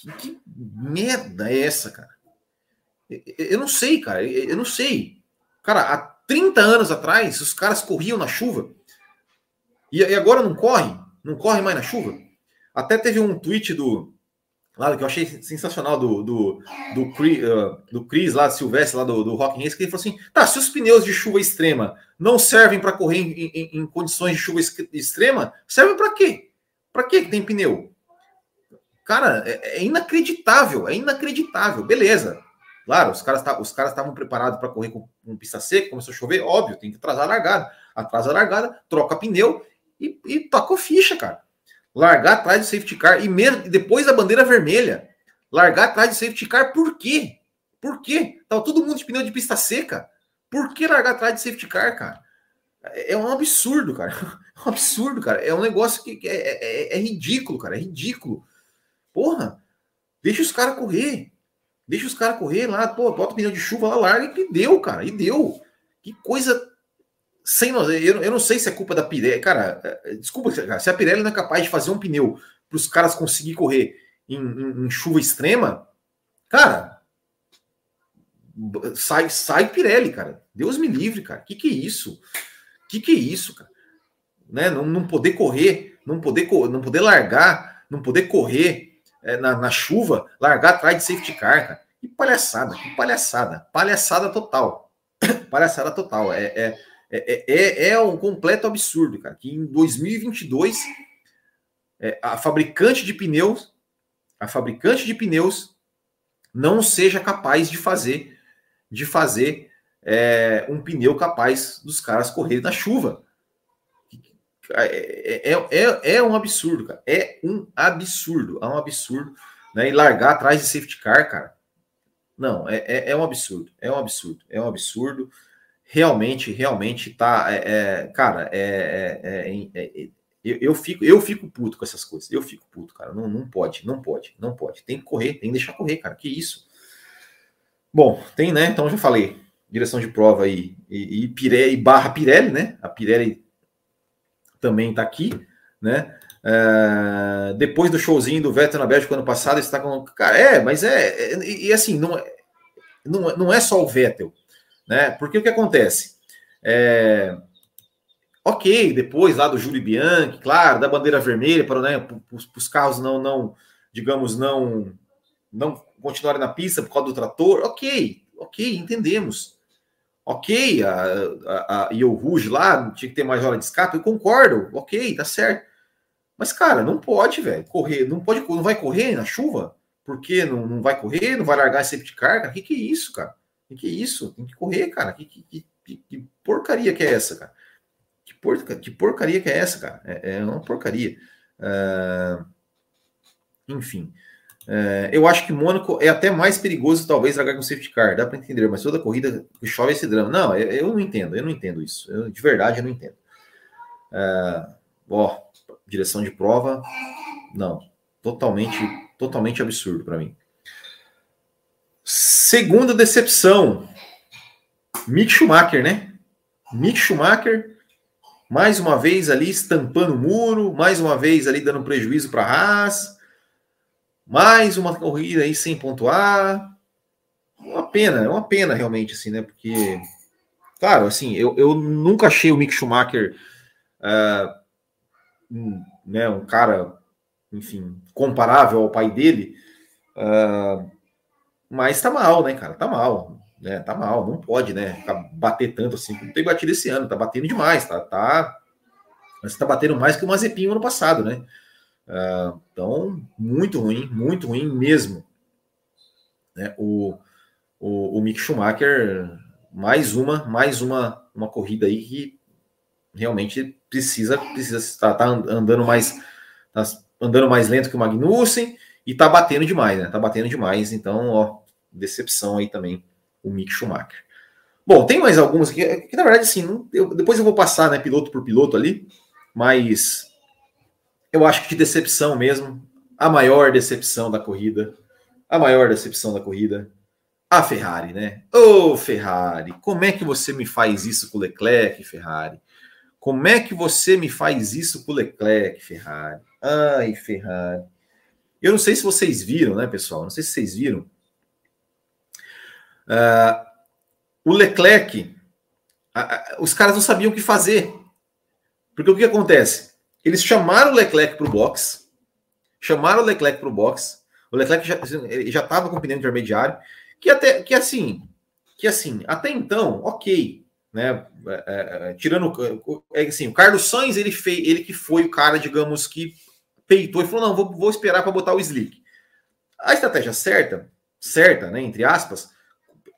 que, que merda é essa, cara? Eu não sei, cara. Eu não sei. Cara, há 30 anos atrás, os caras corriam na chuva. E, agora não correm? Não correm mais na chuva? Até teve um tweet do. lá que eu achei sensacional do, do, do, Chris, uh, do Chris lá, Silvestre, lá do, do Rock Race, que ele falou assim: tá, se os pneus de chuva extrema não servem para correr em, em, em, condições de chuva extrema, servem para quê? Para que tem pneu? Cara, é, é, inacreditável, é inacreditável. Beleza. Claro, os caras tá, estavam preparados para correr com, com, pista seca, começou a chover, óbvio, tem que atrasar a largada. Atrasa a largada, troca pneu e, e toca ficha, cara largar atrás do safety car e mesmo depois da bandeira vermelha, largar atrás do safety car, por quê? Por quê? Tava todo mundo de pneu de pista seca. Por que largar atrás de safety car, cara? É, é um absurdo, cara. É um absurdo, cara. É um negócio que é, é, é, é ridículo, cara. É ridículo. Porra, deixa os caras correr. Deixa os caras correr lá, pô, bota o pneu de chuva lá, larga e deu, cara. E deu. Que coisa sem eu, eu não sei se é culpa da Pirelli. Cara, é, é, desculpa, cara, se a Pirelli não é capaz de fazer um pneu para os caras conseguir correr em, em, em, chuva extrema, cara, sai, sai Pirelli, cara. Deus me livre, cara. Que que é isso? Que que é isso, cara? Né? Não, não poder correr, não poder, não poder largar, não poder correr é, na, na chuva, largar atrás de safety car, cara. Que palhaçada, que palhaçada. Palhaçada total. palhaçada total. É, é é, é, é, é um completo absurdo, cara, que em 2022 é, a fabricante de pneus, a fabricante de pneus não seja capaz de fazer, de fazer é, um pneu capaz dos caras correrem na chuva. É, é, é, é, um absurdo, cara. É um absurdo. É um absurdo. Né? E largar atrás de safety car, cara. Não, é, é, é um absurdo. É um absurdo. É um absurdo realmente, realmente tá. É, é cara, é, é, é, é eu, eu, fico, eu fico puto com essas coisas. Eu fico puto, cara. Não, não pode, não pode, não pode. Tem que correr, tem que deixar correr, cara. Que isso. Bom, tem, né? Então já falei. Direção de prova aí. E, e, Pirelli, barra Pirelli, né? A Pirelli também tá aqui, né? Uh, depois do showzinho do Vettel na Bélgica ano passado, está com. Cara, é, mas é. é e, e assim, não, não, não é só o Vettel. Né? Porque o que acontece? É... Ok, depois lá do Júlio Bianchi, claro, da bandeira vermelha para né, os carros não, não, digamos, não, não continuarem na pista por causa do trator. Ok, ok, entendemos. Ok, a, a, a e o Ruge lá tinha que ter mais hora de escape, eu concordo, ok, tá certo. Mas, cara, não pode, velho, correr, não pode, não vai correr na chuva, porque não, não vai correr, não vai largar esse safety car, cara, o que, que é isso, cara? Que que é isso? Tem que correr, cara. Que, que, que, que porcaria que é essa, cara? Que, porca, que porcaria que é essa, cara? É, é uma porcaria. Uh, enfim. Uh, eu acho que Mônaco é até mais perigoso, talvez, largar com safety car. Dá para entender, mas toda corrida chove esse drama. Não, eu, eu, não entendo. Eu não entendo isso. Eu, de verdade, eu não entendo. Uh, ó, direção de prova, não. Totalmente, totalmente absurdo para mim. Segunda decepção. Mick Schumacher, né? Mick Schumacher, mais uma vez ali estampando o muro, mais uma vez ali dando prejuízo para a Haas, mais uma corrida aí sem pontuar. Uma pena, é uma pena realmente, assim, né? Porque, claro, assim, eu, eu nunca achei o Mick Schumacher uh, um, né, um cara, enfim, comparável ao pai dele. Uh, mas tá mal, né, cara? Tá mal. Né? Tá mal, não pode, né? Bater tanto assim, não tem batido esse ano, tá batendo demais, tá? tá mas tá batendo mais que o Mazepin ano passado, né? Uh, então, muito ruim, muito ruim mesmo. Né? O, o, o Mick Schumacher, mais uma, mais uma, uma corrida aí que realmente precisa, precisa estar tá, tá andando mais, tá andando mais lento que o Magnussen e tá batendo demais, né? Tá batendo demais. Então, ó, decepção aí também o Mick Schumacher. Bom, tem mais algumas que, que na verdade, eu, depois eu vou passar, né, piloto por piloto ali, mas eu acho que de decepção mesmo, a maior decepção da corrida, a maior decepção da corrida, a Ferrari, né? Ô, oh, Ferrari, como é que você me faz isso com o Leclerc, Ferrari? Como é que você me faz isso com o Leclerc, Ferrari? Ai, Ferrari. Eu não sei se vocês viram, né, pessoal? Não sei se vocês viram. Uh, o Leclerc, os caras não sabiam o que fazer. Porque o que acontece? Eles chamaram o Leclerc para o box, chamaram o Leclerc para o box. O Leclerc já já estava com pneu intermediário, que até que assim, que assim, até então, ok, né? É, é, é tirando é assim, o Carlos Sainz ele fez, ele que foi o cara, digamos que peitou e falou não, vou, vou esperar para botar o slick. A estratégia certa, certa, né, entre aspas,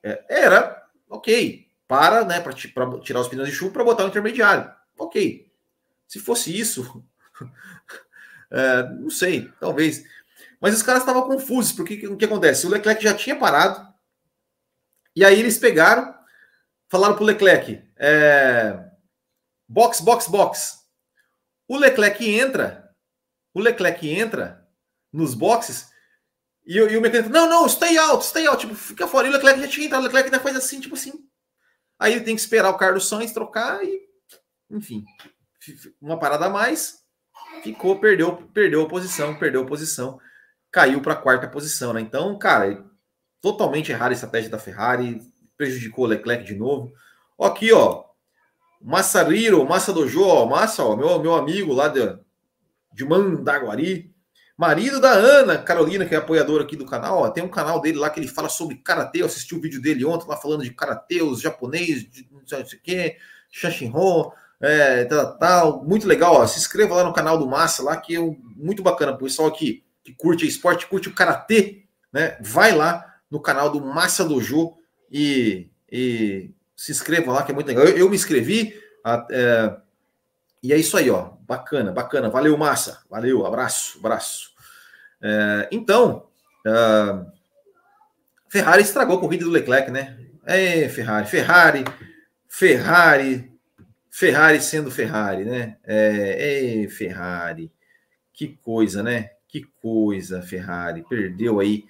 é, era ok, para, né, para tirar os pneus de chuva para botar o intermediário. Ok. Se fosse isso, é, não sei, talvez. Mas os caras estavam confusos, porque o que acontece? O Leclerc já tinha parado, e aí eles pegaram, falaram para o Leclerc: é, box, box, box. O Leclerc entra, o Leclerc entra nos boxes, e, e o mecânico, não, não, stay out, stay out, tipo, fica fora. E o Leclerc já tinha entrado, o Leclerc ainda faz assim, tipo assim. Aí ele tem que esperar o Carlos Sainz trocar e, enfim, uma parada a mais, ficou, perdeu, perdeu a posição, perdeu a posição, caiu para a quarta posição, né? Então, cara, totalmente errada a estratégia da Ferrari, prejudicou o Leclerc de novo. Aqui, ó, Massariro, Massa Dojo, ó, Massa, ó, meu, meu amigo lá de, de Mandaguari, marido da Ana Carolina, que é apoiadora aqui do canal, ó, tem um canal dele lá que ele fala sobre karatê, eu assisti o vídeo dele ontem lá falando de karatê, os japonês, de não sei o que, Shashinron, é, tal, tal, muito legal, ó, se inscreva lá no canal do Massa lá, que é muito bacana, o pessoal aqui que curte esporte, curte o karatê, né, vai lá, no canal do Massa Dojo e, e se inscrevam lá, que é muito legal. Eu, eu me inscrevi, a, é, e é isso aí, ó. Bacana, bacana. Valeu, Massa. Valeu, abraço, abraço. É, então, é, Ferrari estragou a corrida do Leclerc, né? É, Ferrari, Ferrari, Ferrari, Ferrari sendo Ferrari, né? É, é, Ferrari. Que coisa, né? Que coisa, Ferrari. Perdeu aí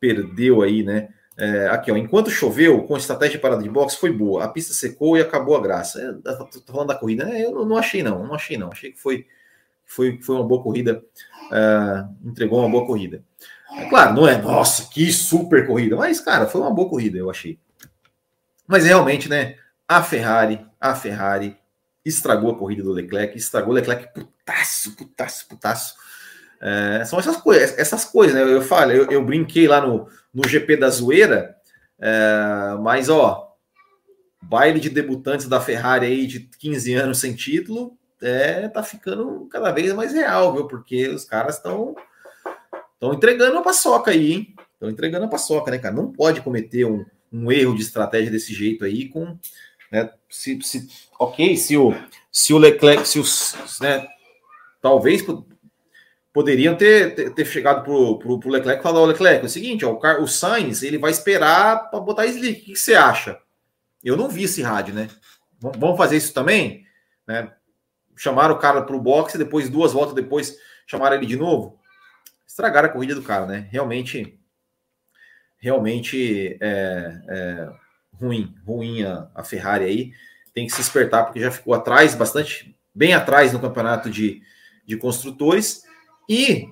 perdeu aí, né? É, aqui, ó, enquanto choveu, com estratégia de parada de boxe foi boa. A pista secou e acabou a graça. É, tô, tô falando da corrida. É, eu não achei, não. Não achei, não. Achei que foi, foi, foi uma boa corrida. É, entregou uma boa corrida. É claro, não é, nossa, que super corrida. Mas, cara, foi uma boa corrida, eu achei. Mas realmente, né? A Ferrari, a Ferrari estragou a corrida do Leclerc, estragou o Leclerc putaço, putaço, putaço. É, são essas coisas, essas coisas, né? Eu falo, eu, eu brinquei lá no, no GP da Zoeira, é, mas ó, baile de debutantes da Ferrari aí de 15 anos sem título, é, tá ficando cada vez mais real, viu? Porque os caras estão estão entregando a paçoca aí, hein? Estão entregando a paçoca, né, cara? Não pode cometer um, um erro de estratégia desse jeito aí com. Né, se, se, ok, se o, se o Leclerc, se os. Né, talvez poderiam ter, ter, ter chegado pro, pro, pro Leclerc e falar, Leclerc, é o seguinte, ó, o, o Sainz ele vai esperar para botar slick. O que, você acha? Eu não vi esse rádio, né? Vamos fazer isso também? Né? Chamaram o cara para o boxe, depois, duas voltas depois, chamaram ele de novo. Estragaram a corrida do cara, né? Realmente, realmente é, é ruim, ruim a, a Ferrari aí. Tem que se espertar, porque já ficou atrás, bastante, bem atrás no campeonato de, de construtores e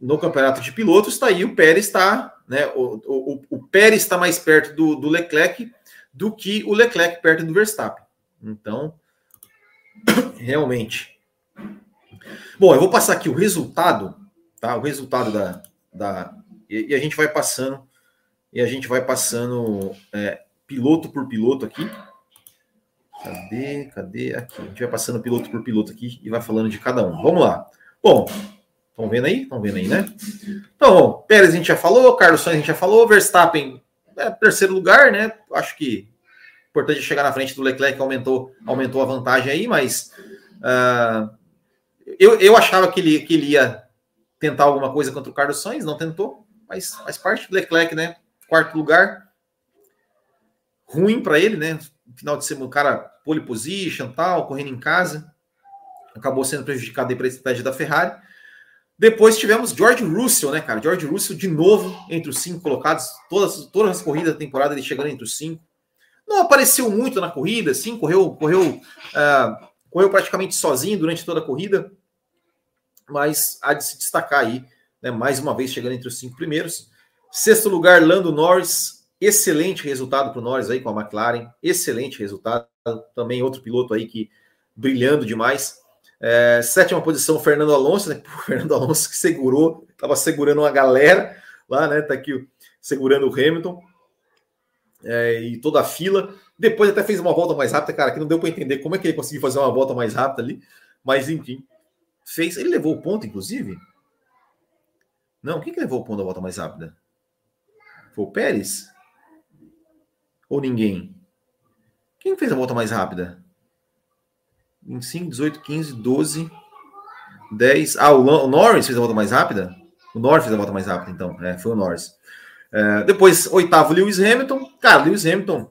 no campeonato de pilotos está aí o Pérez está, né? O, o, o Pérez está mais perto do, do Leclerc do que o Leclerc perto do Verstappen. Então, realmente. Bom, eu vou passar aqui o resultado, tá? O resultado da. da e, e a gente vai passando, e a gente vai passando é, piloto por piloto aqui. Cadê? Cadê? Aqui. A gente vai passando piloto por piloto aqui e vai falando de cada um. Vamos lá. Bom, Estão vendo aí? Estão vendo aí, né? Então, Pérez a gente já falou, Carlos Sainz a gente já falou, Verstappen é terceiro lugar, né? Acho que importante chegar na frente do Leclerc, aumentou, aumentou a vantagem aí, mas uh, eu, eu achava que ele, que ele ia tentar alguma coisa contra o Carlos Sainz, não tentou, mas faz parte do Leclerc, né? Quarto lugar, ruim para ele, né? Final de semana, o cara pole position, tal, correndo em casa, acabou sendo prejudicado aí para a estratégia da Ferrari. Depois tivemos George Russell, né, cara? George Russell de novo entre os cinco colocados, todas, todas as corridas da temporada ele chegando entre os cinco. Não apareceu muito na corrida, sim, correu, correu, uh, correu praticamente sozinho durante toda a corrida, mas há de se destacar aí, né, mais uma vez chegando entre os cinco primeiros. Sexto lugar, Lando Norris, excelente resultado para o Norris aí com a McLaren, excelente resultado. Também outro piloto aí que brilhando demais. É, sétima posição, Fernando Alonso, né? O Fernando Alonso que segurou, estava segurando uma galera. lá, né? Tá aqui segurando o Hamilton é, e toda a fila. Depois até fez uma volta mais rápida, cara, que não deu para entender como é que ele conseguiu fazer uma volta mais rápida ali, mas enfim, fez. Ele levou o ponto, inclusive. Não, quem que levou o ponto da volta mais rápida? Foi o Pérez? Ou ninguém? Quem fez a volta mais rápida? 25, 18, 15, 12, 10. Ah, o Norris fez a volta mais rápida? O Norris fez a volta mais rápida, então. É, foi o Norris. É, depois, oitavo, Lewis Hamilton. Cara, Lewis Hamilton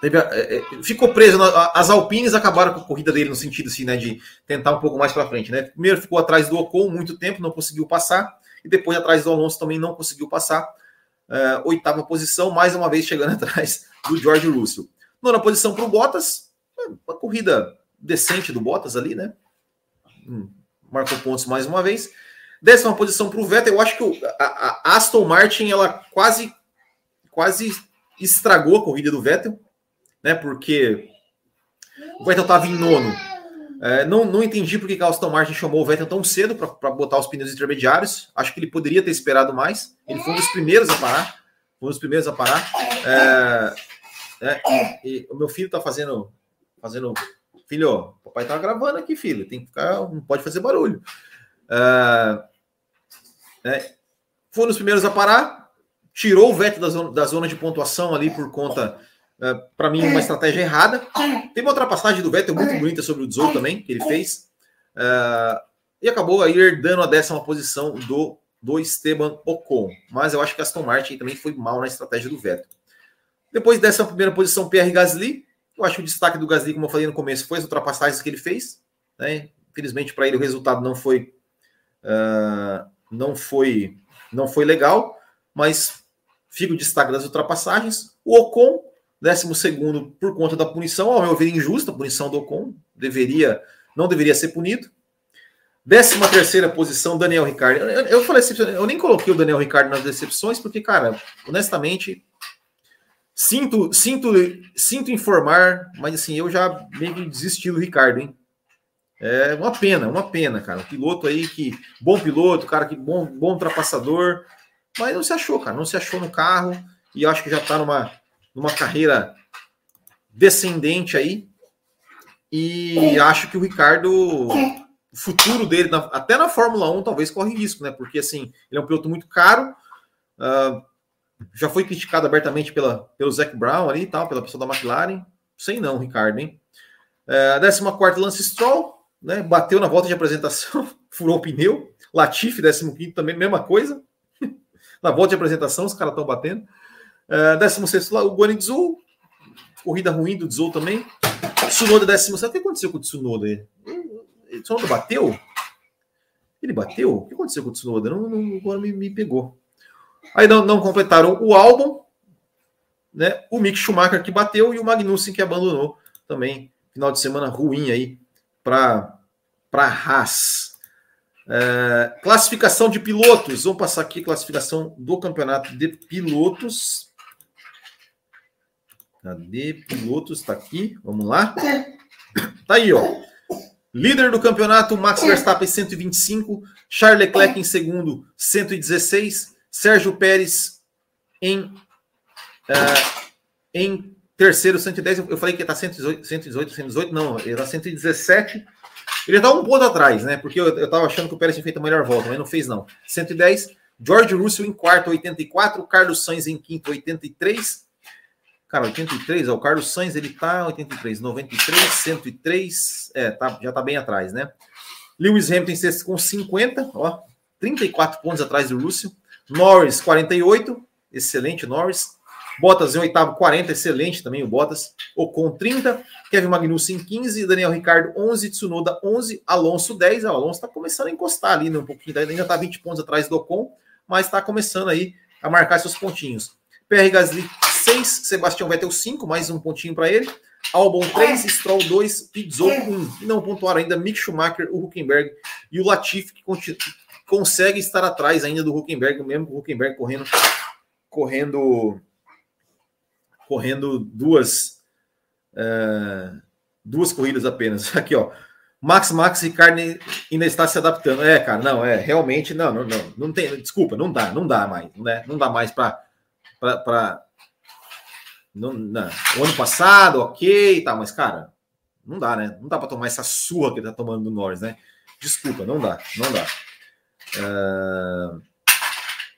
teve, é, é ficou preso. Na, as Alpines acabaram com a corrida dele no sentido assim, né, de tentar um pouco mais para frente. Né? Primeiro ficou atrás do Ocon muito tempo, não conseguiu passar. E depois atrás do Alonso também não conseguiu passar. É, oitava posição, mais uma vez chegando atrás do George Russell. Nona posição para o Bottas. Uma corrida decente do Bottas ali, né? Hum, marcou pontos mais uma vez. Décima posição para o Vettel. Eu acho que a, a, Aston Martin ela quase quase estragou a corrida do Vettel, né? Porque o Vettel estava em nono. É, não, não entendi porque a Aston Martin chamou o Vettel tão cedo para botar os pneus intermediários. Acho que ele poderia ter esperado mais. Ele foi um dos primeiros a parar. Foi um dos primeiros a parar. É, é, o meu filho está fazendo, fazendo filho, papai tá gravando aqui, filho, tem que ficar, não pode fazer barulho. Uh, né, foi nos primeiros a parar, tirou o veto da zona, da zona de pontuação ali por conta, uh, para mim, uma estratégia errada. Tem uma ultrapassagem do Vettel muito bonita sobre o Dzou também, que ele fez. Uh, e acabou aí herdando a décima posição do, do Esteban Ocon. Mas eu acho que a Aston Martin também foi mal na estratégia do Vettel. Depois dessa primeira posição, Pierre Gasly, eu acho que o destaque do Gasly, como eu falei no começo, foi as ultrapassagens que ele fez. Né? Infelizmente, para ele, o resultado não foi, uh, não foi, não foi legal, mas fica o destaque das ultrapassagens. O Ocon, 12 por conta da punição, ao meu ver, injusta a punição do Ocon, deveria, não deveria ser punido. 13 terceira posição, Daniel Ricardo. Eu, eu falei assim, eu nem coloquei o Daniel Ricardo nas decepções, porque, cara, honestamente, Sinto, sinto, sinto informar, mas assim, eu já meio que desisti do Ricardo, hein? É uma pena, uma pena, cara. Um piloto aí que. Bom piloto, cara que bom, bom ultrapassador, mas não se achou, cara. Não se achou no carro e acho que já tá numa, numa carreira descendente aí. E acho que o Ricardo, o futuro dele, até na Fórmula 1, talvez corre risco, né? Porque assim, ele é um piloto muito caro. Uh, já foi criticado abertamente pela, pelo Zac Brown ali e tal, pela pessoa da McLaren. Sei não, Ricardo, hein? É, 14 Lance Stroll, né? Bateu na volta de apresentação, furou o pneu. Latifi, 15 também, mesma coisa. na volta de apresentação, os caras estão batendo. É, 16 o Guanizou, corrida ruim do Dzou também. Tsunoda 17. O que aconteceu com o Tsunoda? O Tsunoda bateu? Ele bateu? O que aconteceu com o Tsunoda? Não, não, agora me, me pegou. Aí não, não completaram o álbum, né? O Mick Schumacher que bateu e o Magnussen que abandonou também. Final de semana ruim aí para para Haas. É, classificação de pilotos. Vamos passar aqui classificação do campeonato de pilotos. Cadê pilotos? Está aqui. Vamos lá. Tá aí, ó. Líder do campeonato, Max Verstappen 125, Charles Leclerc em segundo, 116, Sérgio Pérez em, uh, em terceiro, 110. Eu falei que está 118, 118, 118, não, ele está 117. Ele está um ponto atrás, né? Porque eu estava achando que o Pérez tinha feito a melhor volta, mas não fez, não. 110. George Russell em quarto, 84. Carlos Sainz em quinto, 83. Cara, 83, ó, o Carlos Sainz ele tá 83, 93, 103, é, tá, já tá bem atrás, né? Lewis Hamilton com 50, ó, 34 pontos atrás do Russell. Norris, 48, excelente Norris. Bottas em oitavo, 40, excelente também o Bottas. Ocon, 30. Kevin Magnussen, 15. Daniel Ricardo, 11. Tsunoda, 11. Alonso, 10. O Alonso está começando a encostar ali né, um pouquinho. Ainda está 20 pontos atrás do Ocon, mas está começando aí a marcar seus pontinhos. PR Gasly, 6. Sebastião Vettel, 5. Mais um pontinho para ele. Albon 3, Stroll 2, Pizzo 1. E não pontuaram ainda Mick Schumacher, o Huckenberg e o Latifi, que consegue estar atrás ainda do Huckenberg, mesmo o Huckenberg correndo correndo correndo duas uh, duas corridas apenas. Aqui, ó. Max Max e carne ainda está se adaptando. É, cara, não, é, realmente, não, não, não, não tem, desculpa, não dá, não dá mais, né? Não dá mais para não, não, o ano passado, ok, tá, mas cara, não dá, né? Não dá para tomar essa surra que ele tá tomando do Norris, né? Desculpa, não dá, não dá. Uh...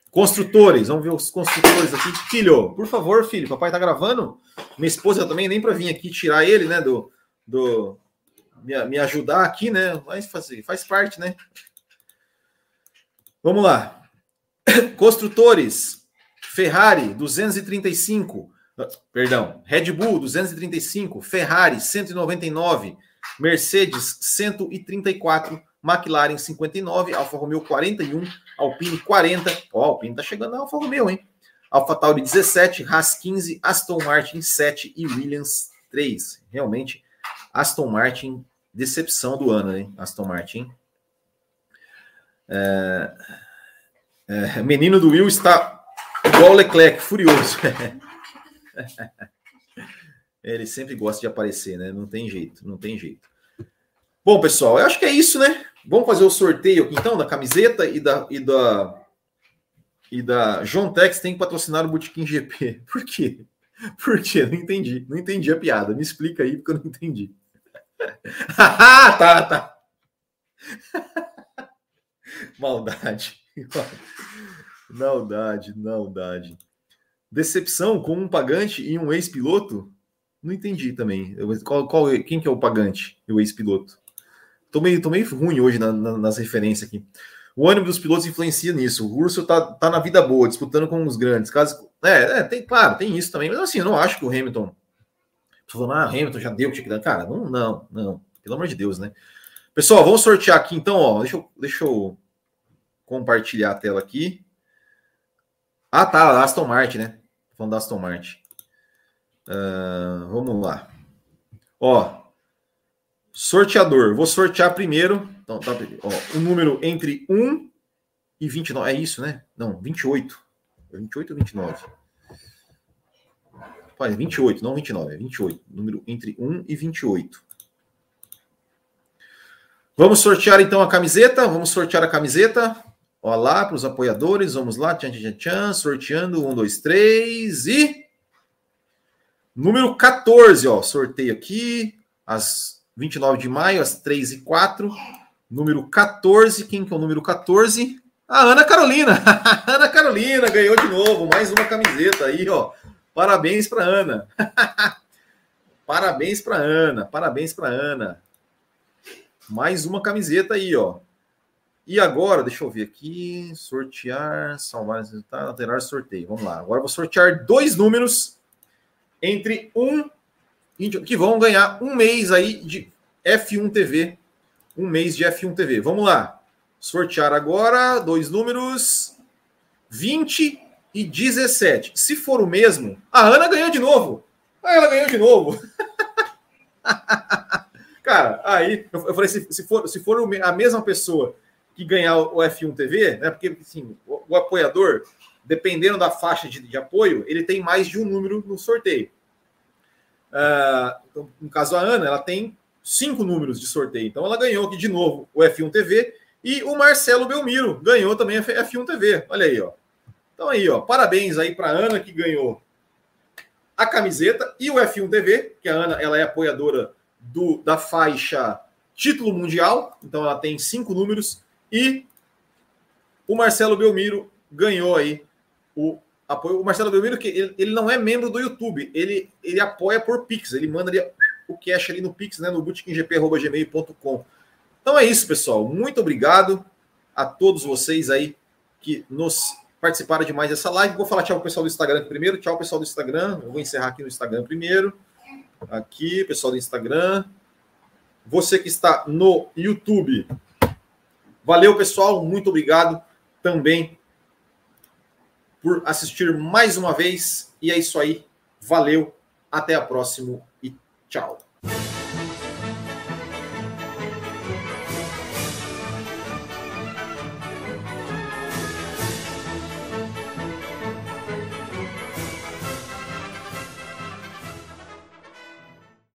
Construtores, vamos ver os construtores aqui. Filho, por favor, filho, papai tá gravando. Minha esposa também, nem para vir aqui tirar ele, né, do, do, me, me ajudar aqui, né? Mas faz, faz parte, né? Vamos lá. Construtores. Ferrari 235. Perdão. Red Bull 235. Ferrari 199. Mercedes 134. McLaren 59. Alfa Romeo 41. Alpine 40. Ó, oh, Alpine tá chegando na Alfa Romeo, hein? Alfa Tauri 17. Haas 15. Aston Martin 7. E Williams 3. Realmente Aston Martin, decepção do ano, hein? Aston Martin. É... É... menino do Will está igual o Leclerc, furioso. Ele sempre gosta de aparecer, né? Não tem jeito, não tem jeito. Bom, pessoal, eu acho que é isso, né? Vamos fazer o sorteio aqui então da camiseta e da e da e da John Tex tem que patrocinar o Botequim GP. Por quê? Por quê? Não entendi. Não entendi a piada. Me explica aí porque eu não entendi. tá, tá. Maldade. Maldade, maldade. Decepção com um pagante e um ex-piloto? Não entendi também. Qual, qual, quem que é o pagante e o ex-piloto? Tô meio, meio ruim hoje na, na, nas referências aqui. O ânimo dos pilotos influencia nisso. O Russell tá, tá na vida boa, disputando com os grandes. Caso, é, é, tem, claro, tem isso também. Mas assim, eu não acho que o Hamilton Tô falando, ah, Hamilton já deu o que Cara, não, não, não. Pelo amor de Deus, né? Pessoal, vamos sortear aqui então, ó. Deixa eu, deixa eu compartilhar a tela aqui. Ah, tá, Aston Martin, né? Falando da Aston Martin. Uh, vamos lá. Ó, sorteador. Vou sortear primeiro. Então, tá, ó, um número entre 1 e 29. É isso, né? Não, 28. 28 ou 29? Olha, 28, não 29, é 28. Número entre 1 e 28. Vamos sortear então a camiseta. Vamos sortear a camiseta. Olha lá para os apoiadores. Vamos lá. Tchan, tchan, tchan, sorteando. 1, 2, 3 e. Número 14, ó. Sorteio aqui. Às 29 de maio, às 3 e 4. Número 14. Quem que é o número 14? A Ana Carolina. Ana Carolina ganhou de novo. Mais uma camiseta aí, ó. Parabéns para Ana. parabéns para Ana. Parabéns para Ana. Mais uma camiseta aí, ó. E agora, deixa eu ver aqui, sortear, salvar resultado, alterar sorteio. Vamos lá. Agora vou sortear dois números entre um que vão ganhar um mês aí de F1 TV. Um mês de F1 TV. Vamos lá. Sortear agora dois números 20 e 17. Se for o mesmo, a Ana ganhou de novo. Aí ela ganhou de novo. Cara, aí eu falei: se, for, se for a mesma pessoa que ganhar o F1 TV, né? Porque assim, o, o apoiador, dependendo da faixa de, de, apoio, ele tem mais de um número no sorteio. Uh, então, no caso a Ana, ela tem cinco números de sorteio. Então ela ganhou aqui de novo o F1 TV e o Marcelo Belmiro ganhou também a F1 TV. Olha aí, ó. Então aí, ó, parabéns aí para Ana que ganhou a camiseta e o F1 TV, que a Ana ela é apoiadora do, da faixa título mundial, então ela tem cinco números e o Marcelo Belmiro ganhou aí o apoio. O Marcelo Belmiro que ele, ele não é membro do YouTube, ele ele apoia por Pix, ele manda ali o cash ali no Pix, né, no bootkinggp@gmail.com. Então é isso, pessoal. Muito obrigado a todos vocês aí que nos participaram de mais dessa live. Vou falar tchau pro pessoal do Instagram primeiro. Tchau, pessoal do Instagram. Eu vou encerrar aqui no Instagram primeiro. Aqui, pessoal do Instagram. Você que está no YouTube. Valeu, pessoal. Muito obrigado também por assistir mais uma vez. E é isso aí. Valeu. Até a próxima e tchau.